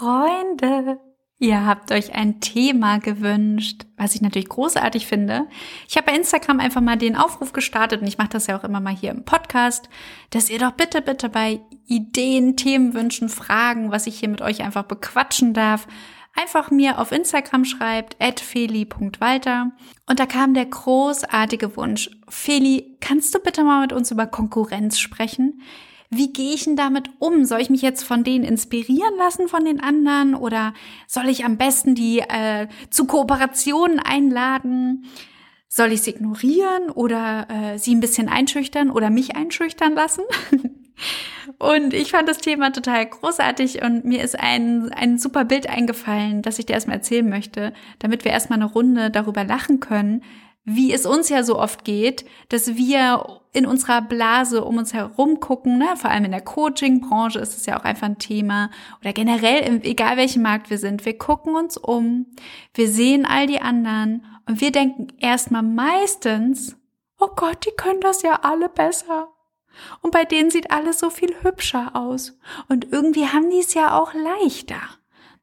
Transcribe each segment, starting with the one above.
Freunde, ihr habt euch ein Thema gewünscht, was ich natürlich großartig finde. Ich habe bei Instagram einfach mal den Aufruf gestartet und ich mache das ja auch immer mal hier im Podcast, dass ihr doch bitte, bitte bei Ideen, Themenwünschen, Fragen, was ich hier mit euch einfach bequatschen darf, einfach mir auf Instagram schreibt, feli.walter. Und da kam der großartige Wunsch, Feli, kannst du bitte mal mit uns über Konkurrenz sprechen? Wie gehe ich denn damit um? Soll ich mich jetzt von denen inspirieren lassen von den anderen oder soll ich am besten die äh, zu Kooperationen einladen? Soll ich sie ignorieren oder äh, sie ein bisschen einschüchtern oder mich einschüchtern lassen? und ich fand das Thema total großartig und mir ist ein, ein super Bild eingefallen, das ich dir erstmal erzählen möchte, damit wir erstmal eine Runde darüber lachen können, wie es uns ja so oft geht, dass wir in unserer Blase um uns herum gucken, ne? vor allem in der Coaching-Branche ist es ja auch einfach ein Thema oder generell, egal welchen Markt wir sind, wir gucken uns um, wir sehen all die anderen und wir denken erstmal meistens, oh Gott, die können das ja alle besser. Und bei denen sieht alles so viel hübscher aus. Und irgendwie haben die es ja auch leichter.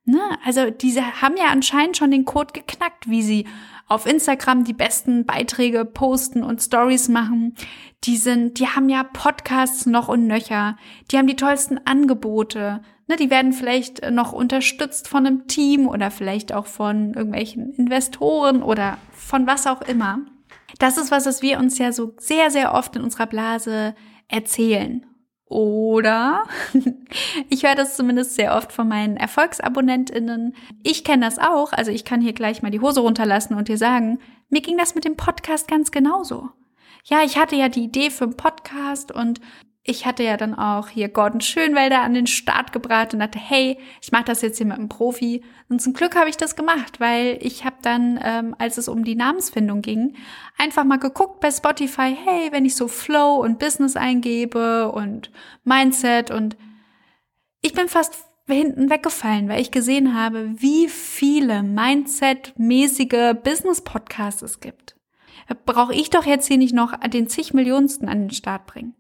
Ne? Also diese haben ja anscheinend schon den Code geknackt, wie sie auf Instagram die besten Beiträge posten und Stories machen. Die sind, die haben ja Podcasts noch und nöcher. Die haben die tollsten Angebote. Ne, die werden vielleicht noch unterstützt von einem Team oder vielleicht auch von irgendwelchen Investoren oder von was auch immer. Das ist was, was wir uns ja so sehr, sehr oft in unserer Blase erzählen. Oder ich höre das zumindest sehr oft von meinen Erfolgsabonnentinnen. Ich kenne das auch, also ich kann hier gleich mal die Hose runterlassen und dir sagen, mir ging das mit dem Podcast ganz genauso. Ja, ich hatte ja die Idee für einen Podcast und ich hatte ja dann auch hier Gordon Schönwelder an den Start gebracht und dachte, hey, ich mache das jetzt hier mit einem Profi. Und zum Glück habe ich das gemacht, weil ich habe dann, ähm, als es um die Namensfindung ging, einfach mal geguckt bei Spotify, hey, wenn ich so Flow und Business eingebe und Mindset und ich bin fast hinten weggefallen, weil ich gesehen habe, wie viele Mindset-mäßige Business-Podcasts es gibt. Brauche ich doch jetzt hier nicht noch den zig Millionsten an den Start bringen.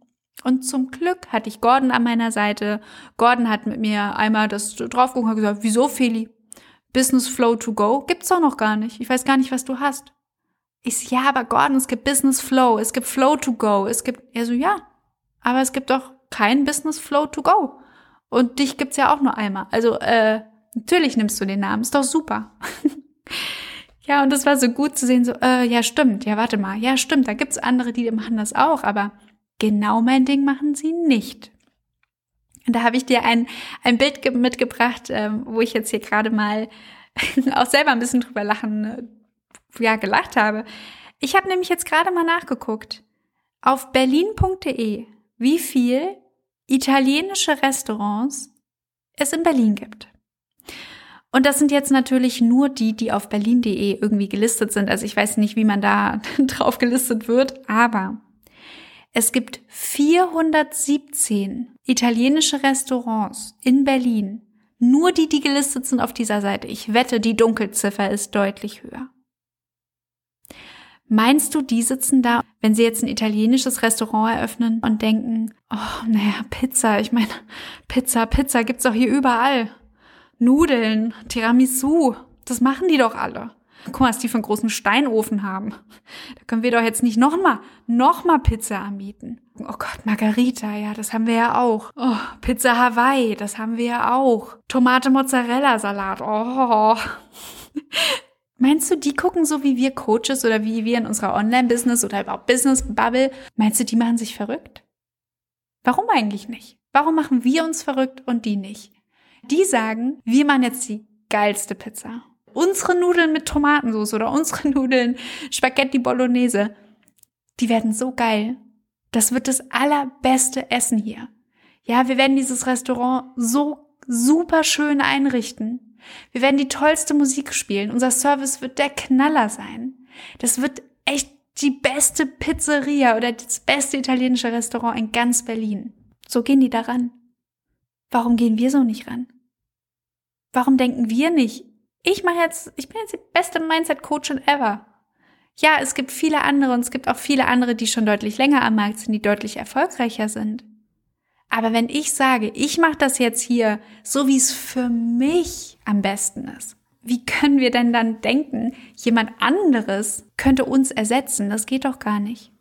Und zum Glück hatte ich Gordon an meiner Seite. Gordon hat mit mir einmal das draufgeguckt und gesagt, wieso Feli? Business Flow to go gibt's doch noch gar nicht. Ich weiß gar nicht, was du hast. Ich so, ja, aber Gordon, es gibt Business Flow, es gibt Flow to go, es gibt, er so, ja, aber es gibt doch kein Business Flow to go. Und dich gibt's ja auch nur einmal. Also, äh, natürlich nimmst du den Namen, ist doch super. ja, und das war so gut zu sehen, so, äh, ja, stimmt, ja, warte mal, ja, stimmt, da gibt's andere, die machen das auch, aber Genau mein Ding machen sie nicht. Und da habe ich dir ein, ein Bild mitgebracht, ähm, wo ich jetzt hier gerade mal auch selber ein bisschen drüber lachen, äh, ja, gelacht habe. Ich habe nämlich jetzt gerade mal nachgeguckt auf berlin.de, wie viel italienische Restaurants es in Berlin gibt. Und das sind jetzt natürlich nur die, die auf berlin.de irgendwie gelistet sind. Also ich weiß nicht, wie man da drauf gelistet wird, aber es gibt 417 italienische Restaurants in Berlin. Nur die, die gelistet sind auf dieser Seite. Ich wette, die Dunkelziffer ist deutlich höher. Meinst du, die sitzen da, wenn sie jetzt ein italienisches Restaurant eröffnen und denken, oh, naja, Pizza, ich meine, Pizza, Pizza gibt's doch hier überall. Nudeln, Tiramisu, das machen die doch alle guck mal, was die für einen großen Steinofen haben. Da können wir doch jetzt nicht noch mal, noch mal Pizza anbieten. Oh Gott, Margarita, ja, das haben wir ja auch. Oh, Pizza Hawaii, das haben wir ja auch. Tomate Mozzarella Salat, oh. Meinst du, die gucken so wie wir Coaches oder wie wir in unserer Online-Business oder überhaupt Business-Bubble? Meinst du, die machen sich verrückt? Warum eigentlich nicht? Warum machen wir uns verrückt und die nicht? Die sagen, wir machen jetzt die geilste Pizza unsere Nudeln mit Tomatensauce oder unsere Nudeln Spaghetti Bolognese, die werden so geil. Das wird das allerbeste Essen hier. Ja, wir werden dieses Restaurant so super schön einrichten. Wir werden die tollste Musik spielen. Unser Service wird der Knaller sein. Das wird echt die beste Pizzeria oder das beste italienische Restaurant in ganz Berlin. So gehen die daran. Warum gehen wir so nicht ran? Warum denken wir nicht, ich mache jetzt, ich bin jetzt die beste Mindset-Coachin ever. Ja, es gibt viele andere und es gibt auch viele andere, die schon deutlich länger am Markt sind, die deutlich erfolgreicher sind. Aber wenn ich sage, ich mache das jetzt hier so, wie es für mich am besten ist, wie können wir denn dann denken, jemand anderes könnte uns ersetzen? Das geht doch gar nicht.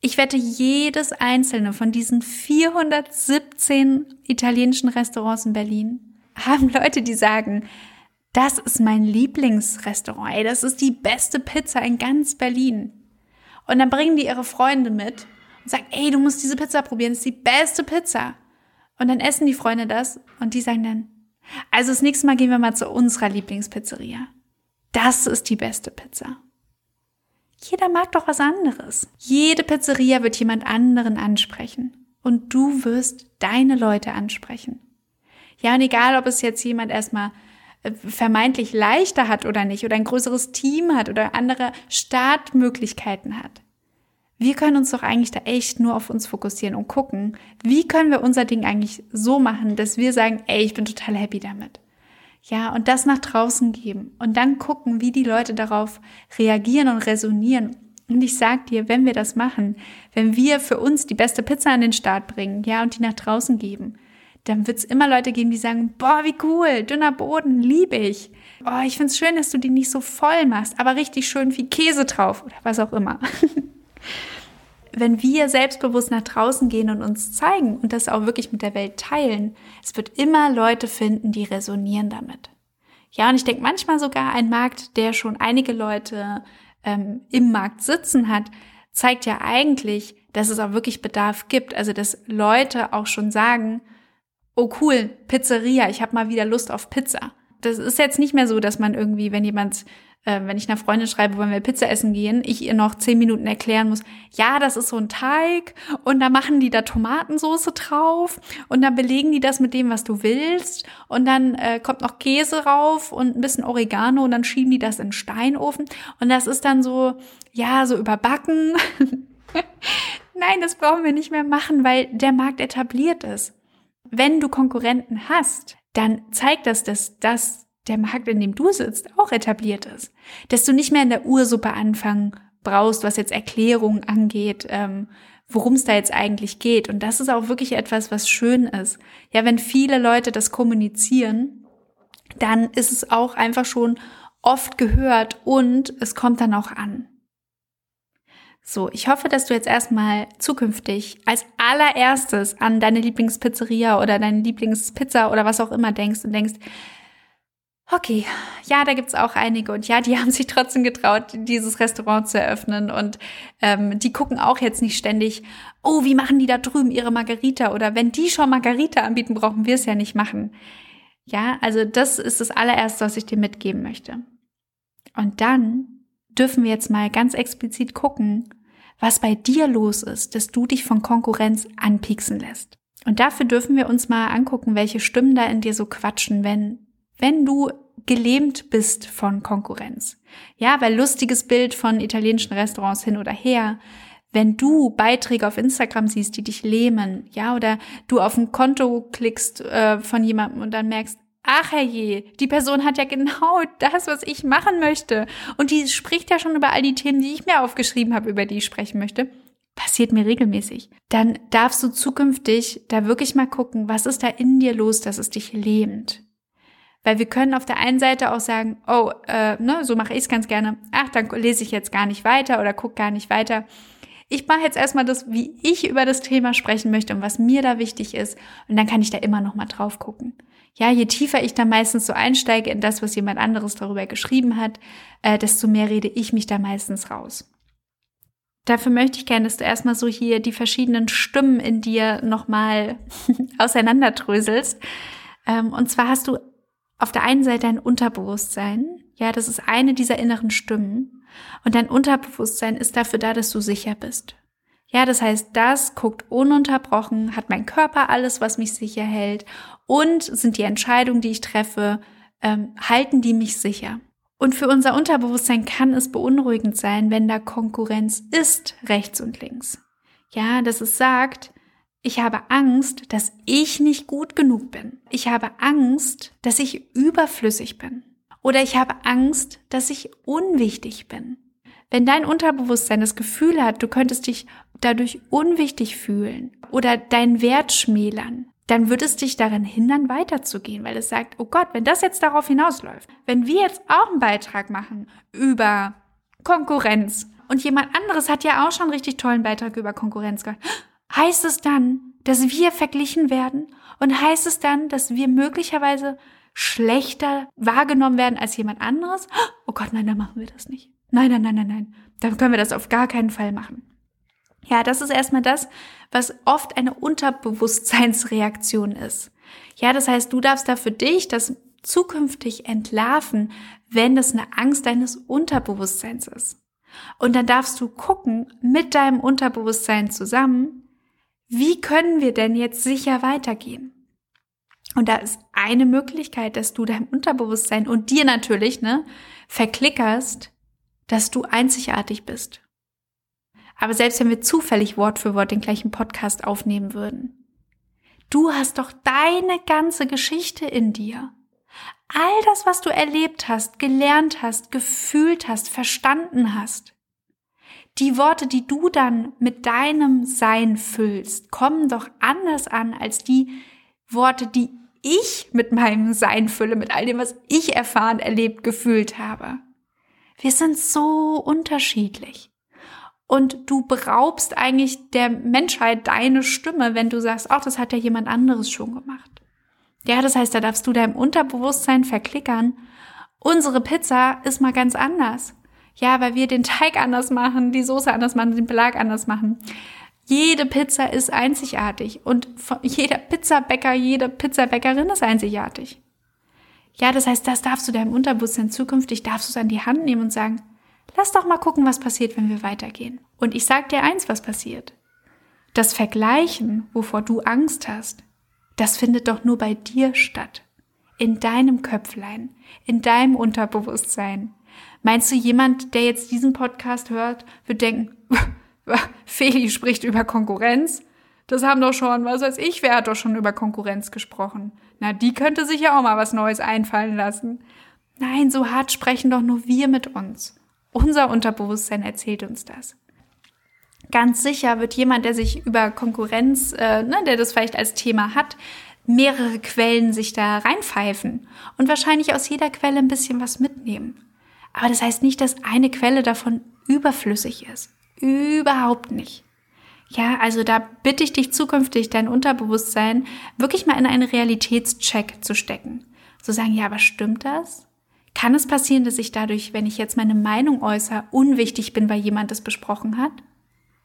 Ich wette, jedes einzelne von diesen 417 italienischen Restaurants in Berlin haben Leute, die sagen, das ist mein Lieblingsrestaurant, ey, das ist die beste Pizza in ganz Berlin. Und dann bringen die ihre Freunde mit und sagen, ey, du musst diese Pizza probieren, das ist die beste Pizza. Und dann essen die Freunde das und die sagen dann, also das nächste Mal gehen wir mal zu unserer Lieblingspizzeria. Das ist die beste Pizza. Jeder mag doch was anderes. Jede Pizzeria wird jemand anderen ansprechen. Und du wirst deine Leute ansprechen. Ja, und egal, ob es jetzt jemand erstmal vermeintlich leichter hat oder nicht, oder ein größeres Team hat oder andere Startmöglichkeiten hat. Wir können uns doch eigentlich da echt nur auf uns fokussieren und gucken, wie können wir unser Ding eigentlich so machen, dass wir sagen, ey, ich bin total happy damit. Ja, und das nach draußen geben und dann gucken, wie die Leute darauf reagieren und resonieren. Und ich sag dir, wenn wir das machen, wenn wir für uns die beste Pizza an den Start bringen, ja, und die nach draußen geben, dann wird es immer Leute geben, die sagen, boah, wie cool, dünner Boden, liebe ich. Oh, ich find's schön, dass du die nicht so voll machst, aber richtig schön viel Käse drauf oder was auch immer. wenn wir selbstbewusst nach draußen gehen und uns zeigen und das auch wirklich mit der Welt teilen, es wird immer Leute finden, die resonieren damit. Ja, und ich denke manchmal sogar ein Markt, der schon einige Leute ähm, im Markt sitzen hat, zeigt ja eigentlich, dass es auch wirklich Bedarf gibt. Also dass Leute auch schon sagen, oh cool, Pizzeria, ich habe mal wieder Lust auf Pizza. Das ist jetzt nicht mehr so, dass man irgendwie, wenn jemand äh, wenn ich einer Freundin schreibe, wollen wir Pizza essen gehen, ich ihr noch zehn Minuten erklären muss, ja, das ist so ein Teig und da machen die da Tomatensoße drauf und dann belegen die das mit dem, was du willst und dann äh, kommt noch Käse rauf und ein bisschen Oregano und dann schieben die das in den Steinofen und das ist dann so, ja, so überbacken. Nein, das brauchen wir nicht mehr machen, weil der Markt etabliert ist. Wenn du Konkurrenten hast, dann zeigt das, dass das der Markt, in dem du sitzt, auch etabliert ist. Dass du nicht mehr in der Ursuppe anfangen brauchst, was jetzt Erklärungen angeht, ähm, worum es da jetzt eigentlich geht. Und das ist auch wirklich etwas, was schön ist. Ja, wenn viele Leute das kommunizieren, dann ist es auch einfach schon oft gehört und es kommt dann auch an. So, ich hoffe, dass du jetzt erstmal zukünftig als allererstes an deine Lieblingspizzeria oder deine Lieblingspizza oder was auch immer denkst und denkst, Okay, ja, da gibt's auch einige und ja, die haben sich trotzdem getraut, dieses Restaurant zu eröffnen und ähm, die gucken auch jetzt nicht ständig, oh, wie machen die da drüben ihre Margarita oder wenn die schon Margarita anbieten, brauchen wir es ja nicht machen. Ja, also das ist das allererste, was ich dir mitgeben möchte. Und dann dürfen wir jetzt mal ganz explizit gucken, was bei dir los ist, dass du dich von Konkurrenz anpieksen lässt. Und dafür dürfen wir uns mal angucken, welche Stimmen da in dir so quatschen, wenn wenn du gelähmt bist von Konkurrenz. Ja, weil lustiges Bild von italienischen Restaurants hin oder her, wenn du Beiträge auf Instagram siehst, die dich lähmen, ja, oder du auf ein Konto klickst äh, von jemandem und dann merkst, ach herrje, die Person hat ja genau das, was ich machen möchte. Und die spricht ja schon über all die Themen, die ich mir aufgeschrieben habe, über die ich sprechen möchte. Passiert mir regelmäßig. Dann darfst du zukünftig da wirklich mal gucken, was ist da in dir los, dass es dich lähmt. Weil wir können auf der einen Seite auch sagen, oh, äh, ne, so mache ich es ganz gerne. Ach, dann lese ich jetzt gar nicht weiter oder guck gar nicht weiter. Ich mache jetzt erstmal das, wie ich über das Thema sprechen möchte und was mir da wichtig ist. Und dann kann ich da immer noch mal drauf gucken. Ja, je tiefer ich da meistens so einsteige in das, was jemand anderes darüber geschrieben hat, äh, desto mehr rede ich mich da meistens raus. Dafür möchte ich gerne, dass du erstmal so hier die verschiedenen Stimmen in dir nochmal auseinanderdröselst. Ähm, und zwar hast du auf der einen Seite ein Unterbewusstsein. Ja, das ist eine dieser inneren Stimmen. Und dein Unterbewusstsein ist dafür da, dass du sicher bist. Ja, das heißt, das guckt ununterbrochen, hat mein Körper alles, was mich sicher hält und sind die Entscheidungen, die ich treffe, ähm, halten die mich sicher. Und für unser Unterbewusstsein kann es beunruhigend sein, wenn da Konkurrenz ist, rechts und links. Ja, dass es sagt, ich habe Angst, dass ich nicht gut genug bin. Ich habe Angst, dass ich überflüssig bin. Oder ich habe Angst, dass ich unwichtig bin. Wenn dein Unterbewusstsein das Gefühl hat, du könntest dich dadurch unwichtig fühlen oder deinen Wert schmälern, dann wird es dich daran hindern, weiterzugehen, weil es sagt, oh Gott, wenn das jetzt darauf hinausläuft, wenn wir jetzt auch einen Beitrag machen über Konkurrenz und jemand anderes hat ja auch schon einen richtig tollen Beitrag über Konkurrenz gemacht, heißt es dann, dass wir verglichen werden und heißt es dann, dass wir möglicherweise schlechter wahrgenommen werden als jemand anderes? Oh Gott, nein, dann machen wir das nicht. Nein, nein, nein, nein, nein. Dann können wir das auf gar keinen Fall machen. Ja, das ist erstmal das, was oft eine Unterbewusstseinsreaktion ist. Ja, das heißt, du darfst da für dich das zukünftig entlarven, wenn das eine Angst deines Unterbewusstseins ist. Und dann darfst du gucken mit deinem Unterbewusstsein zusammen, wie können wir denn jetzt sicher weitergehen? Und da ist eine Möglichkeit, dass du deinem Unterbewusstsein und dir natürlich, ne, verklickerst, dass du einzigartig bist. Aber selbst wenn wir zufällig Wort für Wort den gleichen Podcast aufnehmen würden, du hast doch deine ganze Geschichte in dir. All das, was du erlebt hast, gelernt hast, gefühlt hast, verstanden hast. Die Worte, die du dann mit deinem Sein füllst, kommen doch anders an als die Worte, die ich mit meinem Sein fülle, mit all dem, was ich erfahren, erlebt, gefühlt habe. Wir sind so unterschiedlich und du beraubst eigentlich der Menschheit deine Stimme, wenn du sagst, ach, das hat ja jemand anderes schon gemacht. Ja, das heißt, da darfst du deinem Unterbewusstsein verklickern. Unsere Pizza ist mal ganz anders. Ja, weil wir den Teig anders machen, die Soße anders machen, den Belag anders machen. Jede Pizza ist einzigartig und jeder Pizzabäcker, jede Pizzabäckerin ist einzigartig. Ja, das heißt, das darfst du deinem Unterbewusstsein zukünftig, darfst du es an die Hand nehmen und sagen, Lass doch mal gucken, was passiert, wenn wir weitergehen. Und ich sag dir eins, was passiert. Das Vergleichen, wovor du Angst hast, das findet doch nur bei dir statt. In deinem Köpflein, in deinem Unterbewusstsein. Meinst du, jemand, der jetzt diesen Podcast hört, wird denken, Feli spricht über Konkurrenz? Das haben doch schon, was weiß ich, wer hat doch schon über Konkurrenz gesprochen? Na, die könnte sich ja auch mal was Neues einfallen lassen. Nein, so hart sprechen doch nur wir mit uns. Unser Unterbewusstsein erzählt uns das. Ganz sicher wird jemand, der sich über Konkurrenz, äh, ne, der das vielleicht als Thema hat, mehrere Quellen sich da reinpfeifen und wahrscheinlich aus jeder Quelle ein bisschen was mitnehmen. Aber das heißt nicht, dass eine Quelle davon überflüssig ist. Überhaupt nicht. Ja, also da bitte ich dich zukünftig, dein Unterbewusstsein wirklich mal in einen Realitätscheck zu stecken. Zu sagen, ja, aber stimmt das? Kann es passieren, dass ich dadurch, wenn ich jetzt meine Meinung äußere, unwichtig bin, weil jemand es besprochen hat?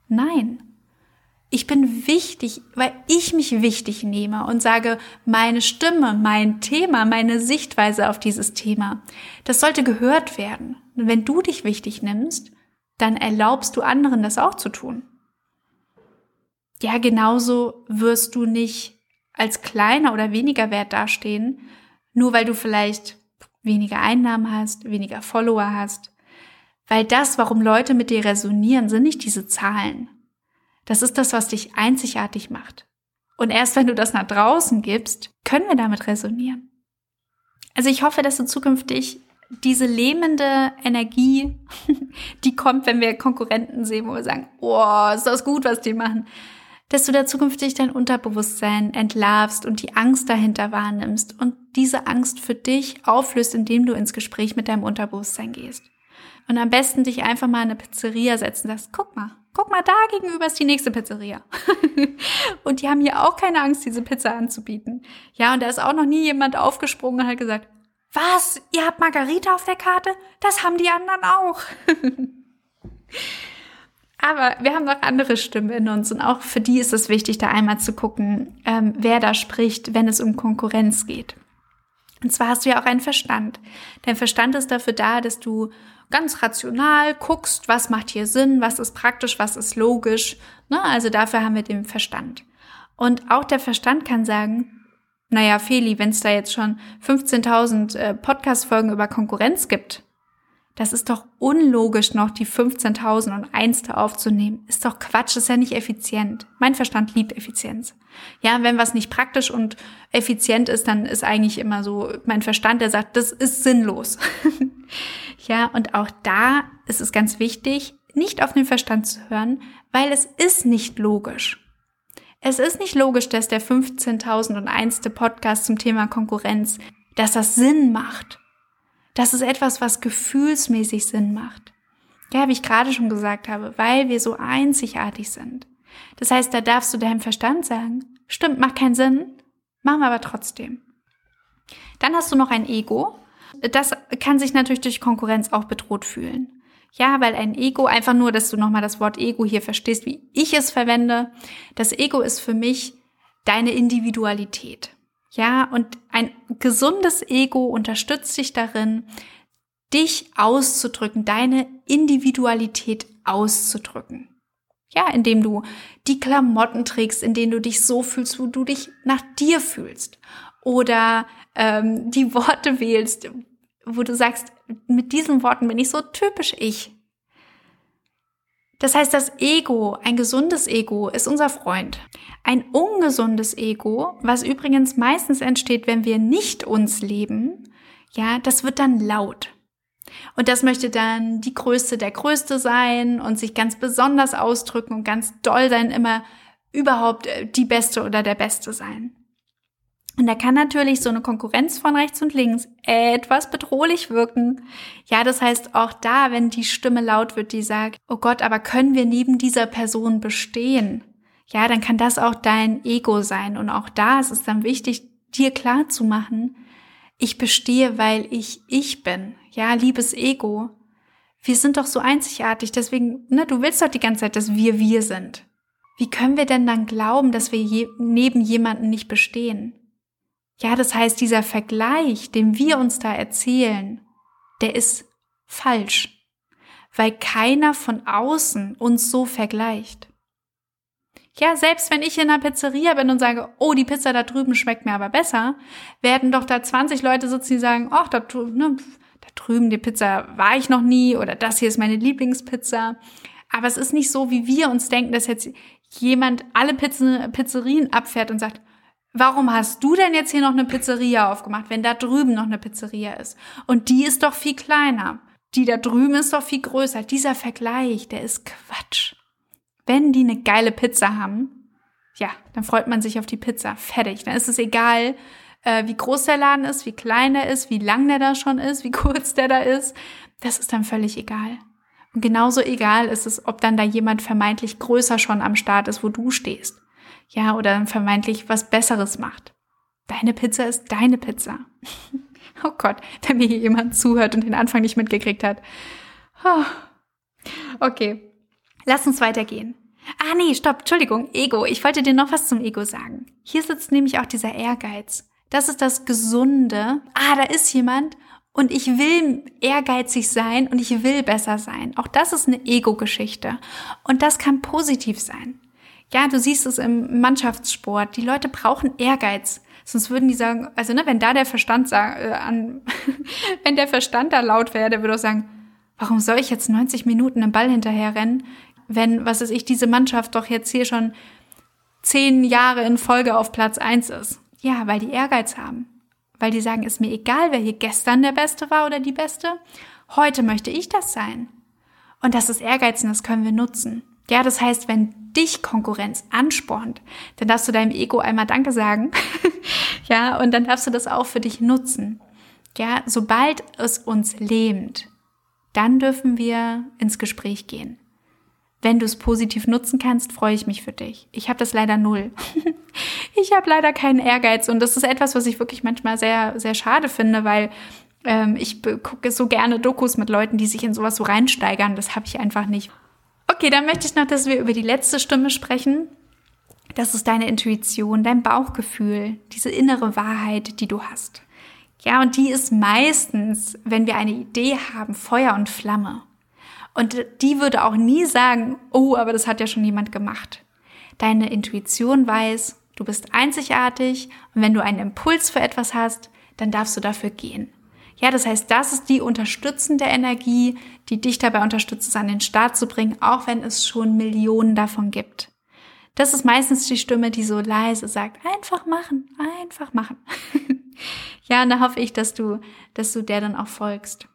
Nein. Ich bin wichtig, weil ich mich wichtig nehme und sage, meine Stimme, mein Thema, meine Sichtweise auf dieses Thema, das sollte gehört werden. Und wenn du dich wichtig nimmst, dann erlaubst du anderen das auch zu tun. Ja, genauso wirst du nicht als kleiner oder weniger wert dastehen, nur weil du vielleicht weniger Einnahmen hast, weniger Follower hast. Weil das, warum Leute mit dir resonieren, sind nicht diese Zahlen. Das ist das, was dich einzigartig macht. Und erst wenn du das nach draußen gibst, können wir damit resonieren. Also ich hoffe, dass du zukünftig diese lähmende Energie, die kommt, wenn wir Konkurrenten sehen, wo wir sagen, oh, ist das gut, was die machen, dass du da zukünftig dein Unterbewusstsein entlarvst und die Angst dahinter wahrnimmst und diese Angst für dich auflöst, indem du ins Gespräch mit deinem Unterbewusstsein gehst. Und am besten dich einfach mal in eine Pizzeria setzen sagst, guck mal, guck mal, da gegenüber ist die nächste Pizzeria. und die haben hier auch keine Angst, diese Pizza anzubieten. Ja, und da ist auch noch nie jemand aufgesprungen und hat gesagt, was, ihr habt Margarita auf der Karte? Das haben die anderen auch. Aber wir haben noch andere Stimmen in uns und auch für die ist es wichtig, da einmal zu gucken, ähm, wer da spricht, wenn es um Konkurrenz geht. Und zwar hast du ja auch einen Verstand. Dein Verstand ist dafür da, dass du ganz rational guckst, was macht hier Sinn, was ist praktisch, was ist logisch. Ne? Also dafür haben wir den Verstand. Und auch der Verstand kann sagen, naja, Feli, wenn es da jetzt schon 15.000 äh, Podcast-Folgen über Konkurrenz gibt, das ist doch unlogisch, noch die 15.000 und Einste aufzunehmen. Ist doch Quatsch, ist ja nicht effizient. Mein Verstand liebt Effizienz. Ja, wenn was nicht praktisch und effizient ist, dann ist eigentlich immer so mein Verstand, der sagt, das ist sinnlos. ja, und auch da ist es ganz wichtig, nicht auf den Verstand zu hören, weil es ist nicht logisch. Es ist nicht logisch, dass der 15.001. Podcast zum Thema Konkurrenz, dass das Sinn macht. Das ist etwas, was gefühlsmäßig Sinn macht. Ja, wie ich gerade schon gesagt habe, weil wir so einzigartig sind. Das heißt, da darfst du deinem Verstand sagen, stimmt, macht keinen Sinn, machen wir aber trotzdem. Dann hast du noch ein Ego. Das kann sich natürlich durch Konkurrenz auch bedroht fühlen. Ja, weil ein Ego, einfach nur, dass du nochmal das Wort Ego hier verstehst, wie ich es verwende. Das Ego ist für mich deine Individualität. Ja, und ein gesundes Ego unterstützt dich darin, dich auszudrücken, deine Individualität auszudrücken. Ja, indem du die Klamotten trägst, in denen du dich so fühlst, wo du dich nach dir fühlst. Oder ähm, die Worte wählst, wo du sagst, mit diesen Worten bin ich so typisch ich. Das heißt, das Ego, ein gesundes Ego, ist unser Freund. Ein ungesundes Ego, was übrigens meistens entsteht, wenn wir nicht uns leben, ja, das wird dann laut. Und das möchte dann die Größte der Größte sein und sich ganz besonders ausdrücken und ganz doll sein, immer überhaupt äh, die Beste oder der Beste sein. Und da kann natürlich so eine Konkurrenz von rechts und links etwas bedrohlich wirken. Ja, das heißt auch da, wenn die Stimme laut wird, die sagt, oh Gott, aber können wir neben dieser Person bestehen? Ja, dann kann das auch dein Ego sein. Und auch da ist es dann wichtig, dir klar zu machen, ich bestehe, weil ich ich bin. Ja, liebes Ego. Wir sind doch so einzigartig, deswegen, ne, du willst doch die ganze Zeit, dass wir wir sind. Wie können wir denn dann glauben, dass wir je, neben jemanden nicht bestehen? Ja, das heißt, dieser Vergleich, den wir uns da erzählen, der ist falsch, weil keiner von außen uns so vergleicht. Ja, selbst wenn ich in einer Pizzeria bin und sage, oh, die Pizza da drüben schmeckt mir aber besser, werden doch da 20 Leute sitzen, die sagen, ach, da, ne, da drüben die Pizza war ich noch nie oder das hier ist meine Lieblingspizza. Aber es ist nicht so, wie wir uns denken, dass jetzt jemand alle Pizzen, Pizzerien abfährt und sagt, Warum hast du denn jetzt hier noch eine Pizzeria aufgemacht, wenn da drüben noch eine Pizzeria ist? Und die ist doch viel kleiner. Die da drüben ist doch viel größer. Dieser Vergleich, der ist Quatsch. Wenn die eine geile Pizza haben, ja, dann freut man sich auf die Pizza. Fertig. Dann ist es egal, äh, wie groß der Laden ist, wie klein der ist, wie lang der da schon ist, wie kurz der da ist. Das ist dann völlig egal. Und genauso egal ist es, ob dann da jemand vermeintlich größer schon am Start ist, wo du stehst ja, oder vermeintlich was Besseres macht. Deine Pizza ist deine Pizza. oh Gott, wenn mir hier jemand zuhört und den Anfang nicht mitgekriegt hat. Oh. Okay, lass uns weitergehen. Ah nee, stopp, Entschuldigung, Ego. Ich wollte dir noch was zum Ego sagen. Hier sitzt nämlich auch dieser Ehrgeiz. Das ist das Gesunde. Ah, da ist jemand und ich will ehrgeizig sein und ich will besser sein. Auch das ist eine Ego-Geschichte. Und das kann positiv sein. Ja, du siehst es im Mannschaftssport. Die Leute brauchen Ehrgeiz. Sonst würden die sagen, also ne, wenn da der Verstand sagen, äh, an, wenn der Verstand da laut wäre, der würde auch sagen, warum soll ich jetzt 90 Minuten im Ball hinterher rennen, wenn, was ist ich, diese Mannschaft doch jetzt hier schon zehn Jahre in Folge auf Platz eins ist. Ja, weil die Ehrgeiz haben. Weil die sagen, ist mir egal, wer hier gestern der Beste war oder die Beste. Heute möchte ich das sein. Und das ist Ehrgeiz und das können wir nutzen. Ja, das heißt, wenn dich Konkurrenz anspornt, dann darfst du deinem Ego einmal Danke sagen. ja, und dann darfst du das auch für dich nutzen. Ja, sobald es uns lähmt, dann dürfen wir ins Gespräch gehen. Wenn du es positiv nutzen kannst, freue ich mich für dich. Ich habe das leider null. ich habe leider keinen Ehrgeiz und das ist etwas, was ich wirklich manchmal sehr, sehr schade finde, weil ähm, ich gucke so gerne Dokus mit Leuten, die sich in sowas so reinsteigern. Das habe ich einfach nicht. Okay, dann möchte ich noch, dass wir über die letzte Stimme sprechen. Das ist deine Intuition, dein Bauchgefühl, diese innere Wahrheit, die du hast. Ja, und die ist meistens, wenn wir eine Idee haben, Feuer und Flamme. Und die würde auch nie sagen, oh, aber das hat ja schon jemand gemacht. Deine Intuition weiß, du bist einzigartig und wenn du einen Impuls für etwas hast, dann darfst du dafür gehen. Ja, das heißt, das ist die unterstützende Energie, die dich dabei unterstützt, es an den Start zu bringen, auch wenn es schon Millionen davon gibt. Das ist meistens die Stimme, die so leise sagt, einfach machen, einfach machen. ja, und da hoffe ich, dass du, dass du der dann auch folgst.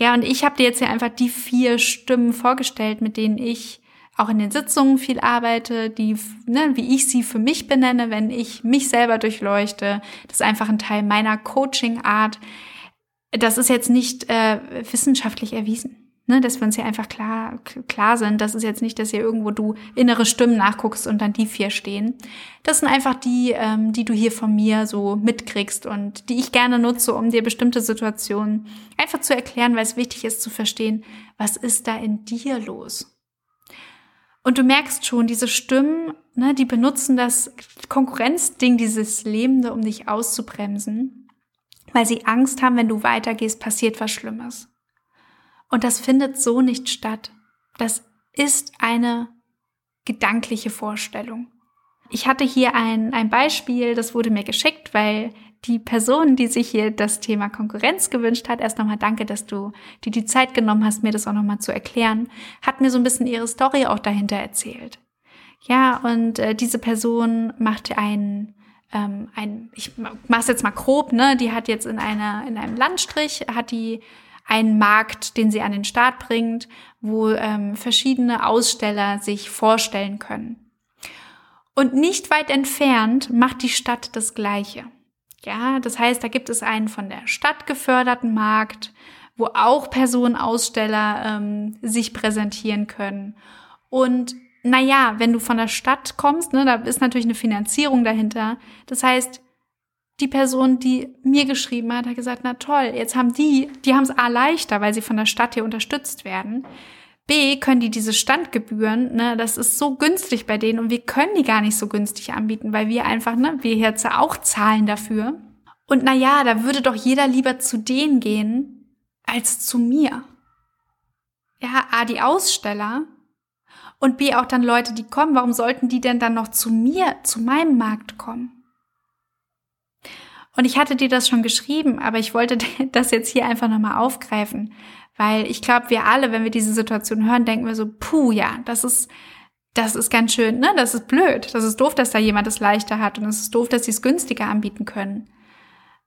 Ja, und ich habe dir jetzt hier einfach die vier Stimmen vorgestellt, mit denen ich auch in den Sitzungen viel arbeite, die, ne, wie ich sie für mich benenne, wenn ich mich selber durchleuchte. Das ist einfach ein Teil meiner Coaching-Art. Das ist jetzt nicht äh, wissenschaftlich erwiesen. Ne, dass wir uns hier einfach klar, klar sind. Das ist jetzt nicht, dass hier irgendwo du innere Stimmen nachguckst und dann die vier stehen. Das sind einfach die, ähm, die du hier von mir so mitkriegst und die ich gerne nutze, um dir bestimmte Situationen einfach zu erklären, weil es wichtig ist zu verstehen, was ist da in dir los. Und du merkst schon, diese Stimmen, ne, die benutzen das Konkurrenzding, dieses Lebende, um dich auszubremsen, weil sie Angst haben, wenn du weitergehst, passiert was Schlimmes. Und das findet so nicht statt. Das ist eine gedankliche Vorstellung. Ich hatte hier ein, ein Beispiel, das wurde mir geschickt, weil die Person, die sich hier das Thema Konkurrenz gewünscht hat, erst nochmal danke, dass du dir die Zeit genommen hast, mir das auch nochmal zu erklären, hat mir so ein bisschen ihre Story auch dahinter erzählt. Ja, und äh, diese Person machte ein, ähm, ein, ich mach's jetzt mal grob, ne, die hat jetzt in einer, in einem Landstrich, hat die einen Markt, den sie an den Start bringt, wo ähm, verschiedene Aussteller sich vorstellen können. Und nicht weit entfernt macht die Stadt das Gleiche. Ja, das heißt, da gibt es einen von der Stadt geförderten Markt, wo auch Personenaussteller ähm, sich präsentieren können. Und naja, wenn du von der Stadt kommst, ne, da ist natürlich eine Finanzierung dahinter. Das heißt, die Person, die mir geschrieben hat, hat gesagt, na toll, jetzt haben die, die haben es A leichter, weil sie von der Stadt hier unterstützt werden. B, können die diese Standgebühren, ne, das ist so günstig bei denen und wir können die gar nicht so günstig anbieten, weil wir einfach, ne, wir jetzt auch zahlen dafür. Und na ja, da würde doch jeder lieber zu denen gehen als zu mir. Ja, A, die Aussteller und B, auch dann Leute, die kommen. Warum sollten die denn dann noch zu mir, zu meinem Markt kommen? Und ich hatte dir das schon geschrieben, aber ich wollte das jetzt hier einfach nochmal aufgreifen, weil ich glaube, wir alle, wenn wir diese Situation hören, denken wir so, puh, ja, das ist, das ist ganz schön, ne, das ist blöd, das ist doof, dass da jemand es leichter hat und es ist doof, dass sie es günstiger anbieten können.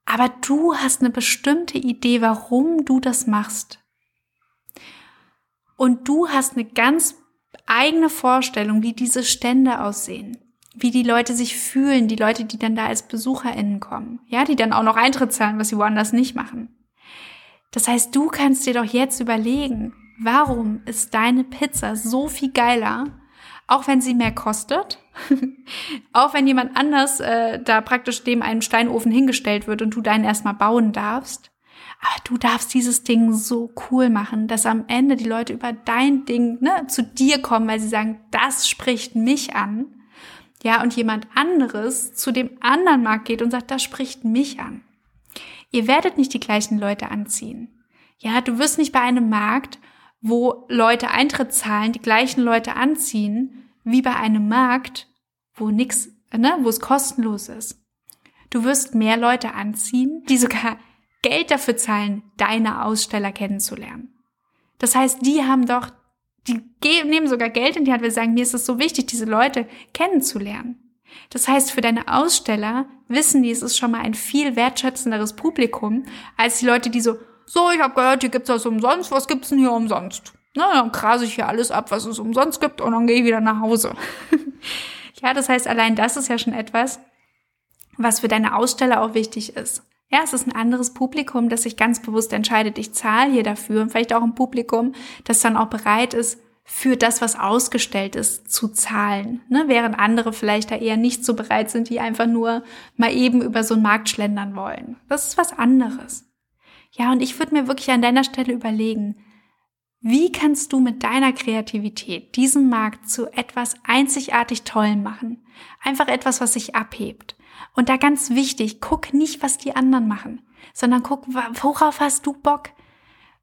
Aber du hast eine bestimmte Idee, warum du das machst. Und du hast eine ganz eigene Vorstellung, wie diese Stände aussehen wie die Leute sich fühlen, die Leute, die dann da als BesucherInnen kommen. Ja, die dann auch noch Eintritt zahlen, was sie woanders nicht machen. Das heißt, du kannst dir doch jetzt überlegen, warum ist deine Pizza so viel geiler, auch wenn sie mehr kostet, auch wenn jemand anders äh, da praktisch dem einen Steinofen hingestellt wird und du deinen erstmal bauen darfst. Aber du darfst dieses Ding so cool machen, dass am Ende die Leute über dein Ding ne, zu dir kommen, weil sie sagen, das spricht mich an ja, und jemand anderes zu dem anderen Markt geht und sagt, das spricht mich an. Ihr werdet nicht die gleichen Leute anziehen. Ja, du wirst nicht bei einem Markt, wo Leute Eintritt zahlen, die gleichen Leute anziehen, wie bei einem Markt, wo nix, ne, wo es kostenlos ist. Du wirst mehr Leute anziehen, die sogar Geld dafür zahlen, deine Aussteller kennenzulernen. Das heißt, die haben doch die nehmen sogar Geld in die Hand, wir sagen, mir ist es so wichtig, diese Leute kennenzulernen. Das heißt, für deine Aussteller wissen die, es ist schon mal ein viel wertschätzenderes Publikum, als die Leute, die so, so, ich habe gehört, hier gibt's das umsonst, was gibt's denn hier umsonst? Na, dann krase ich hier alles ab, was es umsonst gibt und dann gehe ich wieder nach Hause. ja, das heißt, allein das ist ja schon etwas, was für deine Aussteller auch wichtig ist. Ja, es ist ein anderes Publikum, das sich ganz bewusst entscheidet, ich zahle hier dafür und vielleicht auch ein Publikum, das dann auch bereit ist, für das, was ausgestellt ist, zu zahlen. Ne? Während andere vielleicht da eher nicht so bereit sind, die einfach nur mal eben über so einen Markt schlendern wollen. Das ist was anderes. Ja, und ich würde mir wirklich an deiner Stelle überlegen, wie kannst du mit deiner Kreativität diesen Markt zu etwas einzigartig Tollem machen? Einfach etwas, was sich abhebt. Und da ganz wichtig, guck nicht, was die anderen machen, sondern guck, worauf hast du Bock?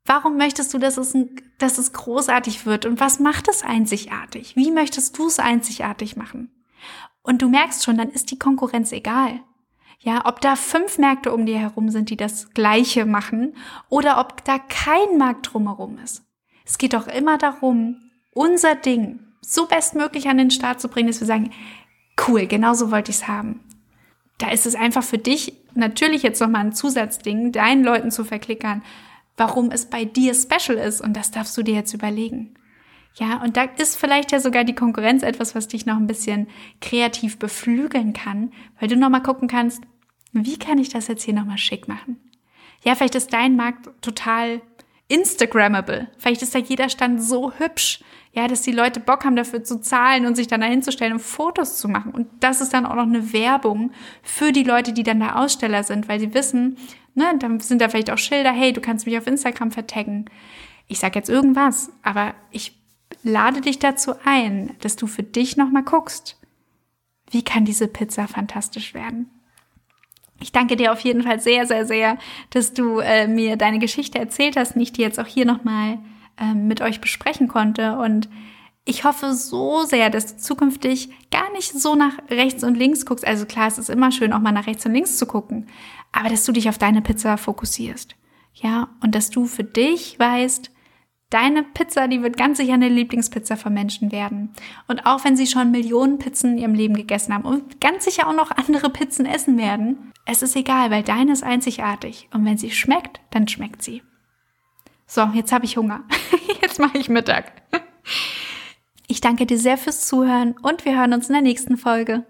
Warum möchtest du, dass es, ein, dass es großartig wird? Und was macht es einzigartig? Wie möchtest du es einzigartig machen? Und du merkst schon, dann ist die Konkurrenz egal. Ja, ob da fünf Märkte um dir herum sind, die das Gleiche machen, oder ob da kein Markt drumherum ist. Es geht doch immer darum, unser Ding so bestmöglich an den Start zu bringen, dass wir sagen, cool, genau so wollte ich es haben da ist es einfach für dich natürlich jetzt nochmal ein Zusatzding, deinen Leuten zu verklickern, warum es bei dir special ist. Und das darfst du dir jetzt überlegen. Ja, und da ist vielleicht ja sogar die Konkurrenz etwas, was dich noch ein bisschen kreativ beflügeln kann, weil du nochmal gucken kannst, wie kann ich das jetzt hier nochmal schick machen? Ja, vielleicht ist dein Markt total Instagrammable. Vielleicht ist da jeder Stand so hübsch, ja, dass die Leute Bock haben, dafür zu zahlen und sich dann dahin zu stellen und Fotos zu machen. Und das ist dann auch noch eine Werbung für die Leute, die dann da Aussteller sind, weil sie wissen, ne, dann sind da vielleicht auch Schilder, hey, du kannst mich auf Instagram vertaggen. Ich sag jetzt irgendwas, aber ich lade dich dazu ein, dass du für dich nochmal guckst, wie kann diese Pizza fantastisch werden. Ich danke dir auf jeden Fall sehr, sehr, sehr, dass du äh, mir deine Geschichte erzählt hast und ich die jetzt auch hier nochmal äh, mit euch besprechen konnte. Und ich hoffe so sehr, dass du zukünftig gar nicht so nach rechts und links guckst. Also klar, es ist immer schön, auch mal nach rechts und links zu gucken, aber dass du dich auf deine Pizza fokussierst. Ja, und dass du für dich weißt, Deine Pizza, die wird ganz sicher eine Lieblingspizza von Menschen werden. Und auch wenn sie schon Millionen Pizzen in ihrem Leben gegessen haben und ganz sicher auch noch andere Pizzen essen werden, es ist egal, weil deine ist einzigartig. Und wenn sie schmeckt, dann schmeckt sie. So, jetzt habe ich Hunger. Jetzt mache ich Mittag. Ich danke dir sehr fürs Zuhören und wir hören uns in der nächsten Folge.